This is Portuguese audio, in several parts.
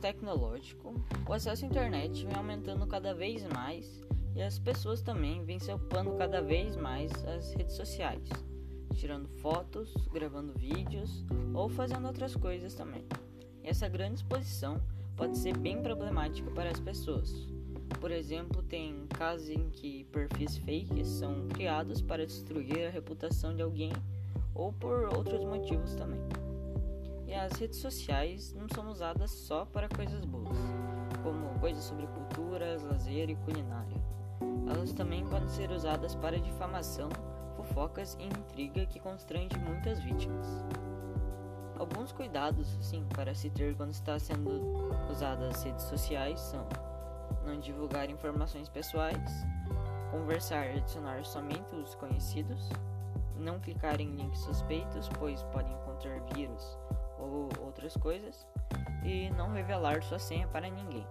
tecnológico, o acesso à internet vem aumentando cada vez mais e as pessoas também vêm se ocupando cada vez mais as redes sociais, tirando fotos, gravando vídeos ou fazendo outras coisas também. E essa grande exposição pode ser bem problemática para as pessoas. Por exemplo, tem casos em que perfis fakes são criados para destruir a reputação de alguém ou por outros motivos também. As redes sociais não são usadas só para coisas boas, como coisas sobre cultura, lazer e culinária. Elas também podem ser usadas para difamação, fofocas e intriga que constrange muitas vítimas. Alguns cuidados, sim, para se ter quando está sendo usadas as redes sociais são não divulgar informações pessoais, conversar e adicionar somente os conhecidos, não clicar em links suspeitos, pois podem conter vírus ou outras coisas, e não revelar sua senha para ninguém.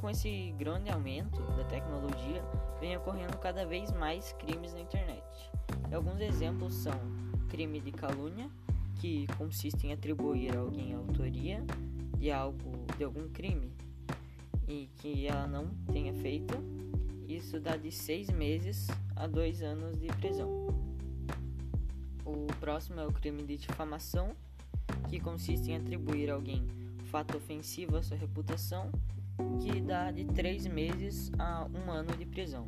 Com esse grande aumento da tecnologia, vem ocorrendo cada vez mais crimes na internet. E alguns exemplos são crime de calúnia, que consiste em atribuir a alguém a autoria de algo, de algum crime e que ela não tenha feito. Isso dá de seis meses a dois anos de prisão. O próximo é o crime de difamação, que consiste em atribuir a alguém fato ofensivo à sua reputação que dá de 3 meses a um ano de prisão.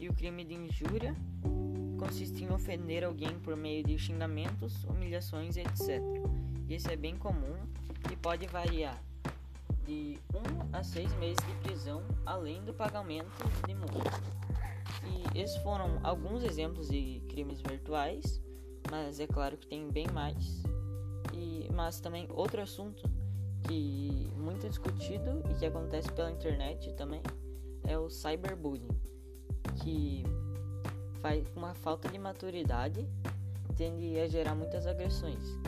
E o crime de injúria consiste em ofender alguém por meio de xingamentos, humilhações, etc. E esse é bem comum e pode variar de 1 a 6 meses de prisão, além do pagamento de multa. E esses foram alguns exemplos de crimes virtuais, mas é claro que tem bem mais. E, mas também outro assunto que muito discutido e que acontece pela internet também é o cyberbullying, que faz uma falta de maturidade tende a gerar muitas agressões.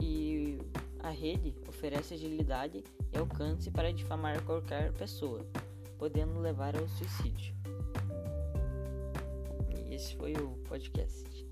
E a rede oferece agilidade e alcance para difamar qualquer pessoa, podendo levar ao suicídio. E esse foi o podcast.